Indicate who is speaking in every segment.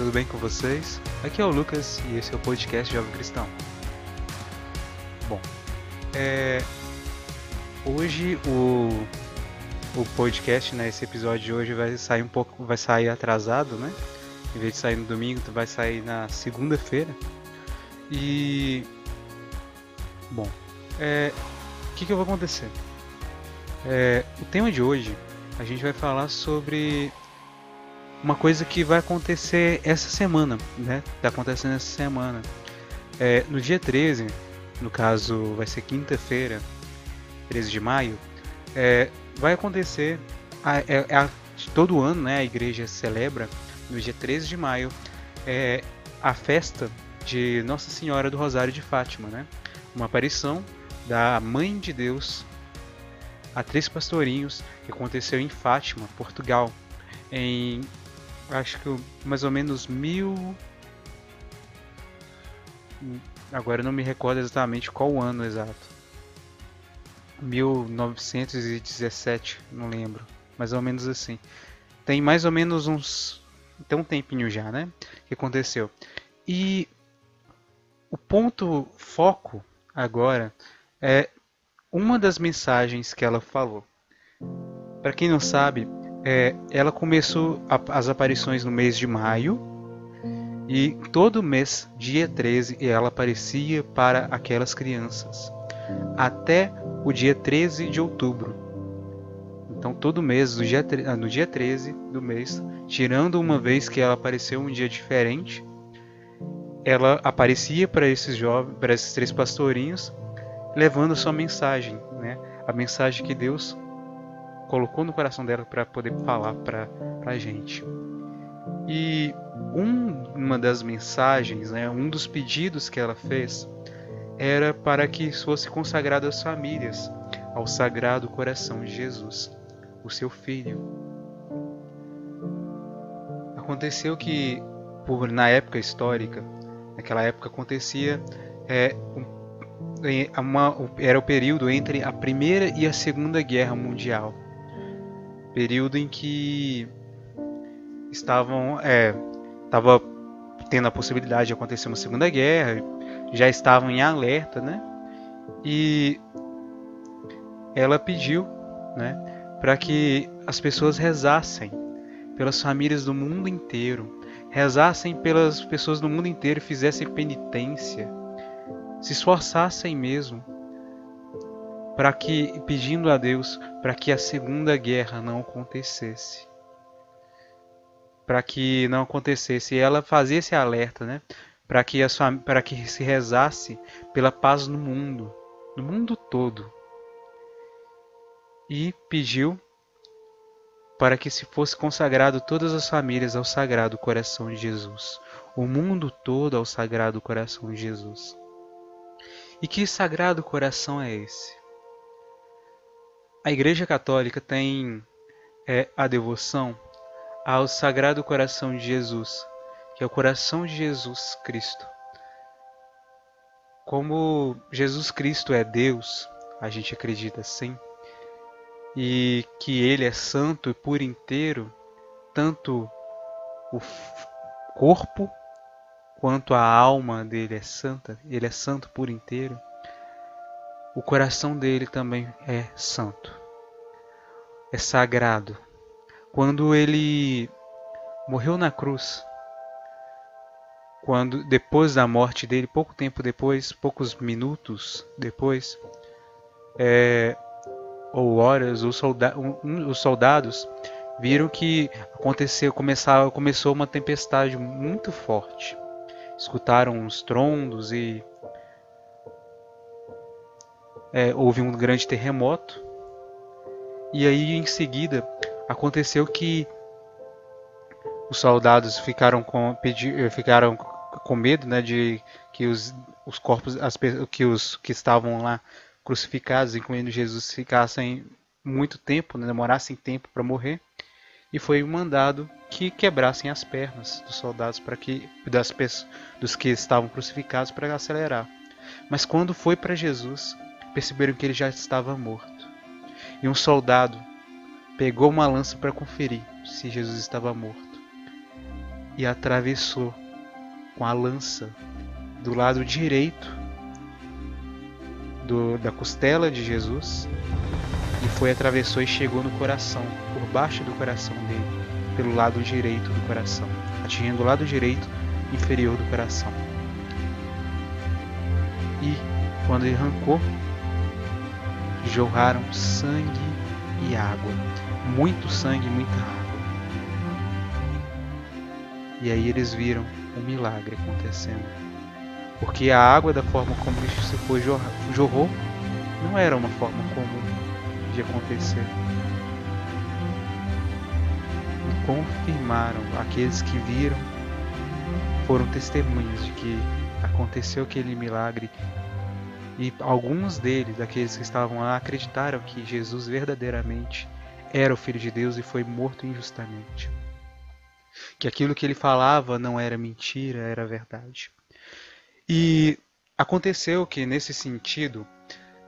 Speaker 1: Tudo bem com vocês? Aqui é o Lucas e esse é o podcast Jovem Cristão. Bom, é... hoje o... o podcast, né, esse episódio de hoje vai sair um pouco, vai sair atrasado, né? Em vez de sair no domingo, vai sair na segunda-feira. E bom, é... o que, que vai acontecer? É... O tema de hoje a gente vai falar sobre uma coisa que vai acontecer essa semana, né? Tá acontecendo essa semana. É, no dia 13, no caso vai ser quinta-feira, 13 de maio, é, vai acontecer, a, é, a, todo ano né, a igreja celebra, no dia 13 de maio, é, a festa de Nossa Senhora do Rosário de Fátima, né? Uma aparição da Mãe de Deus a três pastorinhos que aconteceu em Fátima, Portugal, em acho que mais ou menos mil. Agora eu não me recordo exatamente qual o ano exato. 1917, não lembro. Mais ou menos assim. Tem mais ou menos uns. Tem um tempinho já, né? Que aconteceu. E o ponto foco agora é uma das mensagens que ela falou. Para quem não sabe, é, ela começou a, as aparições no mês de maio e todo mês, dia 13, ela aparecia para aquelas crianças até o dia 13 de outubro. Então, todo mês, no dia, no dia 13 do mês, tirando uma vez que ela apareceu um dia diferente, ela aparecia para esses jovens, para esses três pastorinhos, levando sua mensagem, né? A mensagem que Deus colocou no coração dela para poder falar para a gente. E um, uma das mensagens, né, um dos pedidos que ela fez era para que fosse consagrado às famílias ao Sagrado Coração de Jesus, o seu filho. Aconteceu que, por, na época histórica, naquela época acontecia é, uma, era o período entre a Primeira e a Segunda Guerra Mundial período em que estavam é, tava tendo a possibilidade de acontecer uma segunda guerra, já estavam em alerta, né? E ela pediu, né, para que as pessoas rezassem pelas famílias do mundo inteiro, rezassem pelas pessoas do mundo inteiro, fizessem penitência, se esforçassem mesmo para que pedindo a Deus para que a segunda guerra não acontecesse. Para que não acontecesse, e ela fazia esse alerta, né? Para que para que se rezasse pela paz no mundo, no mundo todo. E pediu para que se fosse consagrado todas as famílias ao Sagrado Coração de Jesus, o mundo todo ao Sagrado Coração de Jesus. E que Sagrado Coração é esse? A Igreja Católica tem é, a devoção ao Sagrado Coração de Jesus, que é o coração de Jesus Cristo. Como Jesus Cristo é Deus, a gente acredita sim, e que Ele é santo e por inteiro, tanto o corpo quanto a alma dele é santa, ele é santo por inteiro o coração dele também é santo, é sagrado. Quando ele morreu na cruz, quando depois da morte dele, pouco tempo depois, poucos minutos depois, é, ou horas, os, solda um, os soldados viram que aconteceu, começava, começou uma tempestade muito forte. Escutaram os trondos e é, houve um grande terremoto. E aí em seguida aconteceu que os soldados ficaram com, pedi, ficaram com medo né, de que os, os corpos, as, que os que estavam lá crucificados, incluindo Jesus, ficassem muito tempo, né, demorassem tempo para morrer. E foi mandado que quebrassem as pernas dos soldados para que das dos que estavam crucificados para acelerar. Mas quando foi para Jesus, perceberam que ele já estava morto. E um soldado pegou uma lança para conferir se Jesus estava morto. e atravessou com a lança do lado direito do, da costela de Jesus e foi atravessou e chegou no coração, por baixo do coração dele, pelo lado direito do coração, atingindo o lado direito inferior do coração. E quando ele arrancou, jorraram sangue e água, muito sangue e muita água. E aí eles viram um milagre acontecendo. Porque a água, da forma como isso foi jorrou, não era uma forma comum de acontecer. E confirmaram aqueles que viram, foram testemunhas de que aconteceu aquele milagre. E alguns deles, daqueles que estavam lá, acreditaram que Jesus verdadeiramente era o Filho de Deus e foi morto injustamente que aquilo que ele falava não era mentira, era verdade. E aconteceu que, nesse sentido,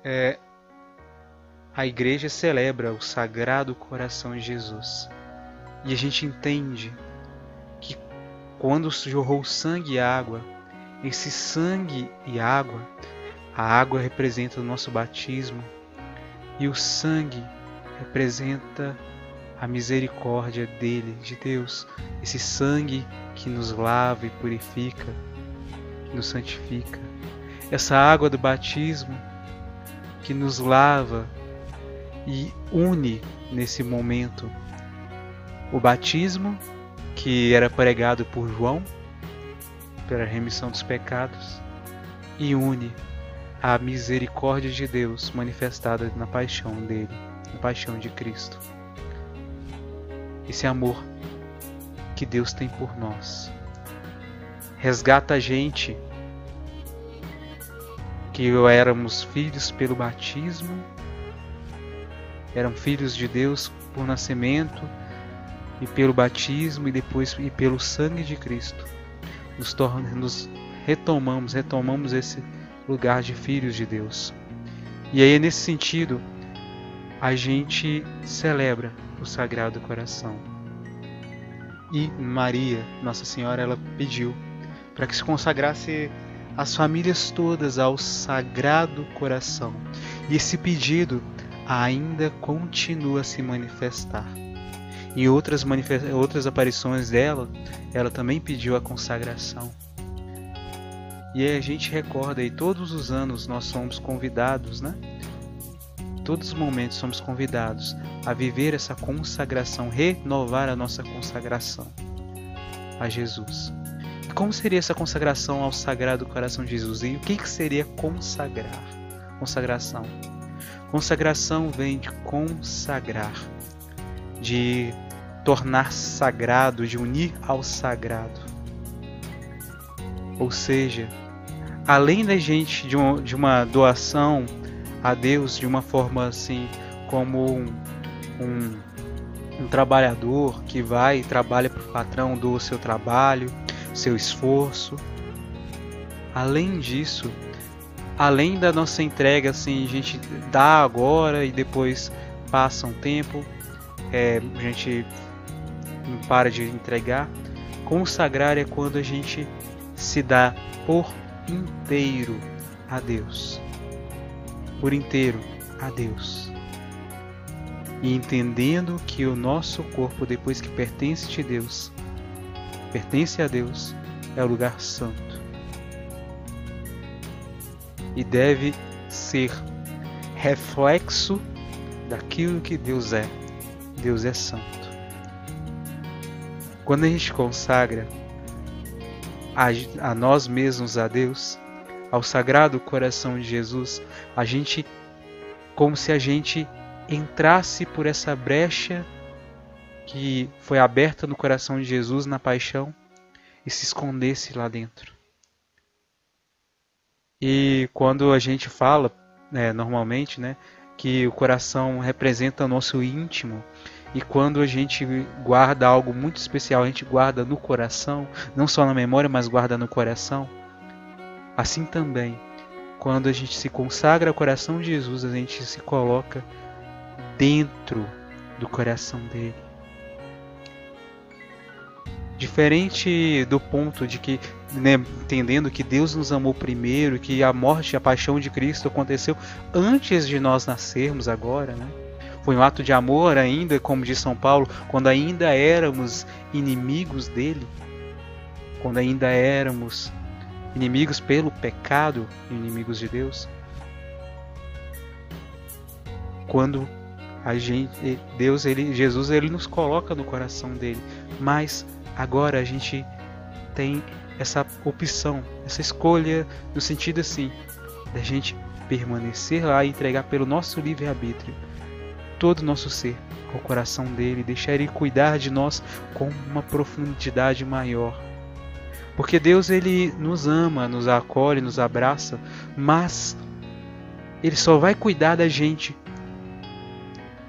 Speaker 1: é, a igreja celebra o Sagrado Coração de Jesus. E a gente entende que quando jorrou sangue e água, esse sangue e água, a água representa o nosso batismo e o sangue representa a misericórdia dele, de Deus, esse sangue que nos lava e purifica, que nos santifica, essa água do batismo que nos lava e une nesse momento o batismo que era pregado por João pela remissão dos pecados e une a misericórdia de Deus manifestada na paixão dele, na paixão de Cristo esse amor que Deus tem por nós. Resgata a gente que éramos filhos pelo batismo, eram filhos de Deus por nascimento e pelo batismo e depois e pelo sangue de Cristo. Nos, nos retomamos, retomamos esse lugar de filhos de Deus. E aí, nesse sentido, a gente celebra o Sagrado Coração. E Maria, Nossa Senhora, ela pediu para que se consagrasse as famílias todas ao Sagrado Coração. E esse pedido ainda continua a se manifestar. Em outras, outras aparições dela, ela também pediu a consagração. E aí a gente recorda, e todos os anos nós somos convidados, né? todos os momentos somos convidados a viver essa consagração, renovar a nossa consagração a Jesus. E como seria essa consagração ao Sagrado Coração de Jesus? E o que, que seria consagrar? Consagração. Consagração vem de consagrar, de tornar sagrado, de unir ao sagrado. Ou seja, além da gente de uma, de uma doação a Deus de uma forma assim como um, um, um trabalhador que vai e trabalha para o patrão do seu trabalho, seu esforço. Além disso, além da nossa entrega, assim, a gente dá agora e depois passa um tempo, é, a gente não para de entregar. Consagrar é quando a gente se dá por inteiro a Deus por inteiro a Deus. E entendendo que o nosso corpo, depois que pertence a Deus, pertence a Deus, é o lugar santo. E deve ser reflexo daquilo que Deus é. Deus é santo. Quando a gente consagra a, a nós mesmos a Deus, ao Sagrado Coração de Jesus, a gente como se a gente entrasse por essa brecha que foi aberta no coração de Jesus na paixão e se escondesse lá dentro. E quando a gente fala, né, normalmente, né, que o coração representa o nosso íntimo, e quando a gente guarda algo muito especial, a gente guarda no coração, não só na memória, mas guarda no coração, Assim também, quando a gente se consagra ao coração de Jesus, a gente se coloca dentro do coração dele. Diferente do ponto de que, né, entendendo que Deus nos amou primeiro, que a morte e a paixão de Cristo aconteceu antes de nós nascermos agora, né? Foi um ato de amor ainda, como diz São Paulo, quando ainda éramos inimigos dele, quando ainda éramos inimigos pelo pecado, inimigos de Deus. Quando a gente, Deus, ele, Jesus, ele nos coloca no coração dele, mas agora a gente tem essa opção, essa escolha no sentido assim, da gente permanecer lá e entregar pelo nosso livre arbítrio todo o nosso ser ao coração dele, deixar ele cuidar de nós com uma profundidade maior. Porque Deus ele nos ama, nos acolhe, nos abraça, mas ele só vai cuidar da gente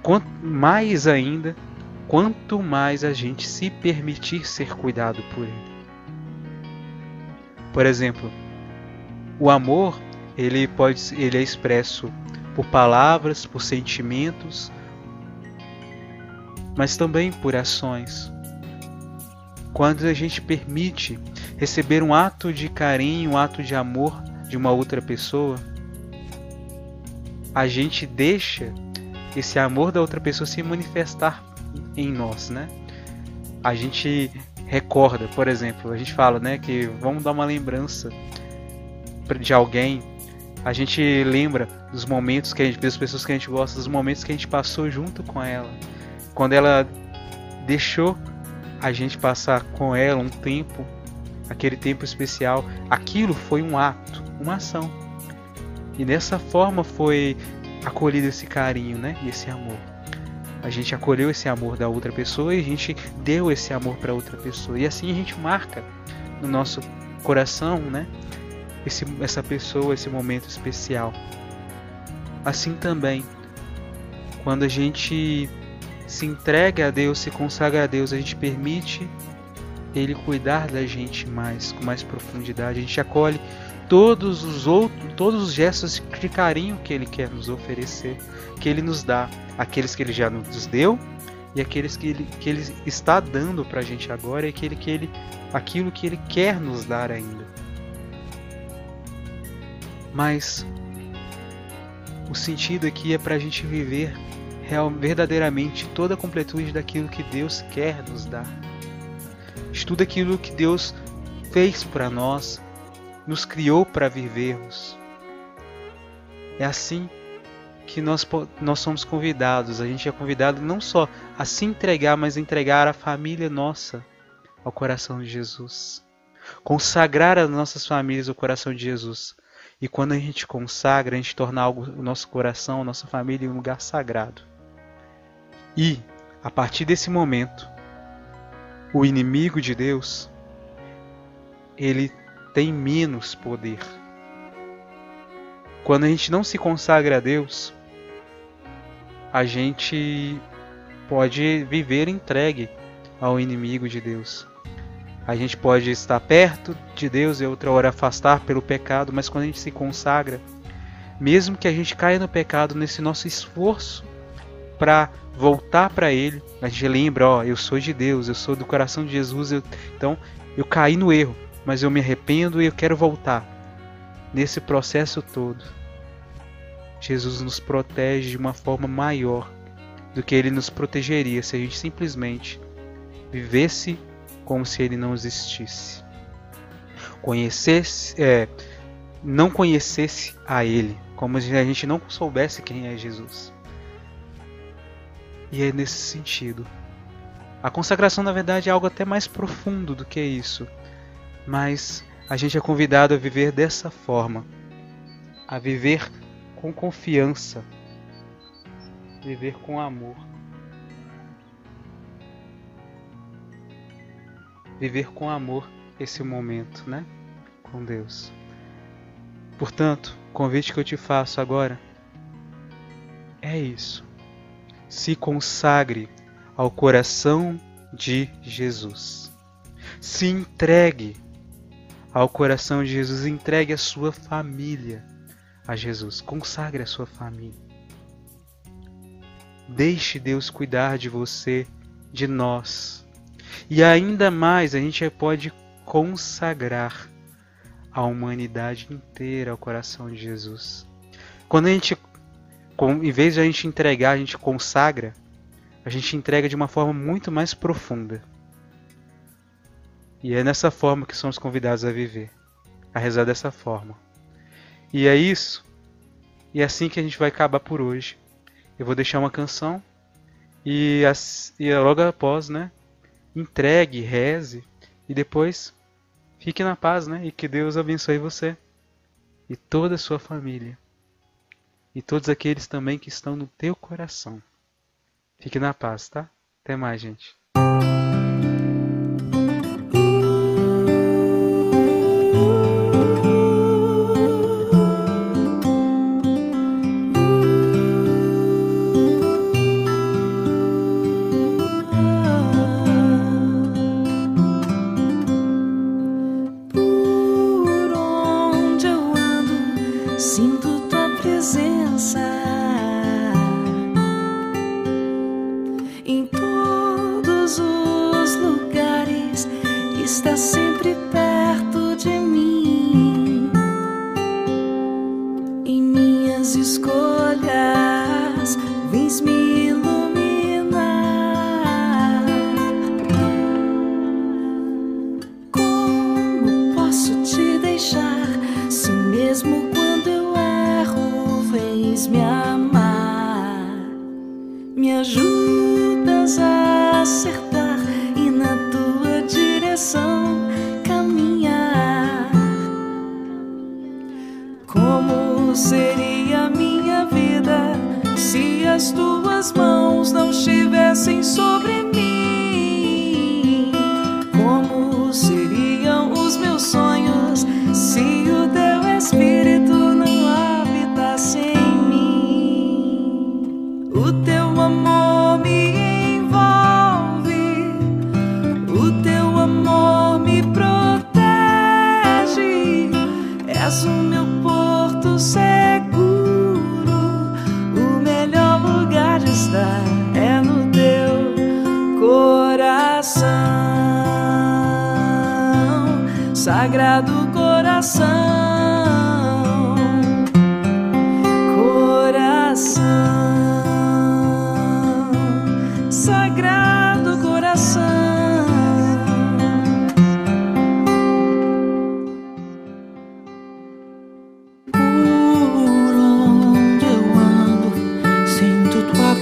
Speaker 1: quanto mais ainda quanto mais a gente se permitir ser cuidado por ele. Por exemplo, o amor, ele pode ele é expresso por palavras, por sentimentos, mas também por ações. Quando a gente permite receber um ato de carinho, um ato de amor de uma outra pessoa, a gente deixa esse amor da outra pessoa se manifestar em nós, né? A gente recorda, por exemplo, a gente fala, né, que vamos dar uma lembrança de alguém. A gente lembra dos momentos que a gente, das pessoas que a gente gosta, dos momentos que a gente passou junto com ela. Quando ela deixou a gente passar com ela um tempo, aquele tempo especial, aquilo foi um ato, uma ação. E dessa forma foi acolhido esse carinho, né? E esse amor. A gente acolheu esse amor da outra pessoa e a gente deu esse amor para outra pessoa. E assim a gente marca no nosso coração, né? Esse, essa pessoa, esse momento especial. Assim também, quando a gente se entrega a Deus, se consagra a Deus, a gente permite Ele cuidar da gente mais, com mais profundidade. A gente acolhe todos os outros, todos os gestos de carinho que ele quer nos oferecer, que ele nos dá, aqueles que ele já nos deu e aqueles que ele, que ele está dando para a gente agora e aquele que ele, aquilo que ele quer nos dar ainda. Mas o sentido aqui é para a gente viver real, verdadeiramente toda a completude daquilo que Deus quer nos dar. De tudo aquilo que Deus fez para nós, nos criou para vivermos. É assim que nós, nós somos convidados. A gente é convidado não só a se entregar, mas a entregar a família nossa ao coração de Jesus. Consagrar as nossas famílias ao coração de Jesus. E quando a gente consagra, a gente torna algo, o nosso coração, a nossa família um lugar sagrado. E, a partir desse momento, o inimigo de Deus, ele tem menos poder. Quando a gente não se consagra a Deus, a gente pode viver entregue ao inimigo de Deus. A gente pode estar perto de Deus e outra hora afastar pelo pecado, mas quando a gente se consagra, mesmo que a gente caia no pecado nesse nosso esforço para voltar para Ele, a gente lembra, ó, eu sou de Deus, eu sou do coração de Jesus, eu, então eu caí no erro mas eu me arrependo e eu quero voltar. Nesse processo todo, Jesus nos protege de uma forma maior do que ele nos protegeria se a gente simplesmente vivesse como se ele não existisse. Conhecesse, é, não conhecesse a ele, como se a gente não soubesse quem é Jesus. E é nesse sentido. A consagração, na verdade, é algo até mais profundo do que isso mas a gente é convidado a viver dessa forma, a viver com confiança, viver com amor. Viver com amor esse momento, né? Com Deus. Portanto, o convite que eu te faço agora é isso. Se consagre ao coração de Jesus. Se entregue ao coração de Jesus, entregue a sua família a Jesus, consagre a sua família. Deixe Deus cuidar de você, de nós.
Speaker 2: E ainda mais, a gente pode consagrar a humanidade inteira ao coração de Jesus. Quando a gente, em vez de a gente entregar, a gente consagra, a gente entrega de uma forma muito mais profunda. E é nessa forma que somos convidados a viver, a rezar dessa forma. E é isso. E é assim que a gente vai acabar por hoje. Eu vou deixar uma canção e, e logo após, né, entregue, reze e depois fique na paz, né? E que Deus abençoe você e toda a sua família e todos aqueles também que estão no teu coração. Fique na paz, tá? Até mais, gente.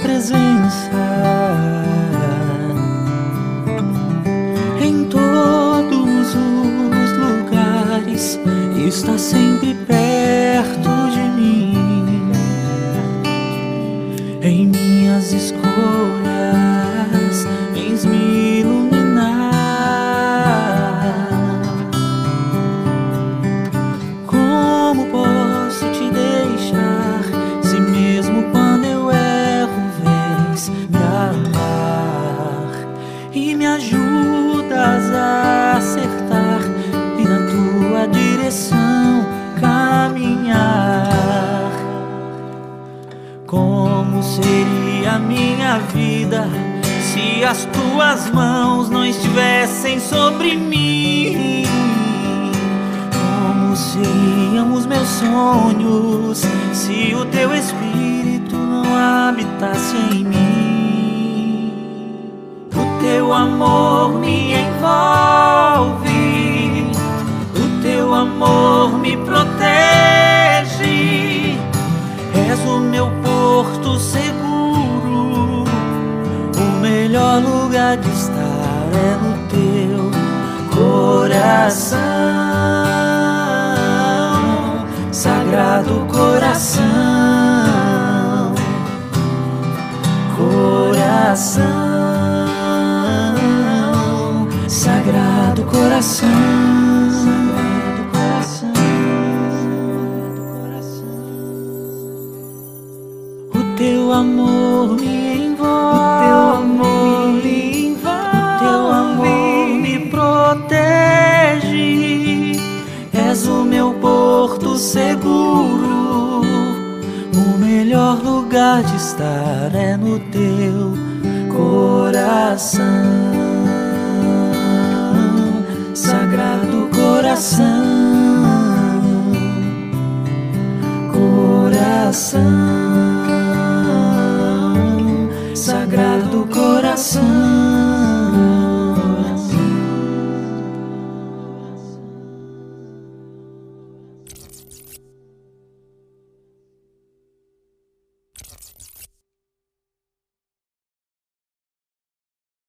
Speaker 2: presença em todos os lugares, está sempre perto. minha vida se as tuas mãos não estivessem sobre mim? Como seriam os meus sonhos se o teu espírito não habitasse em mim? O teu amor me envolve, o teu amor me protege, és o meu alegria de estar é no teu coração, sagrado coração, coração,
Speaker 3: sagrado coração.
Speaker 4: Estar é no teu coração.
Speaker 2: Sagrado coração, coração, Sagrado coração.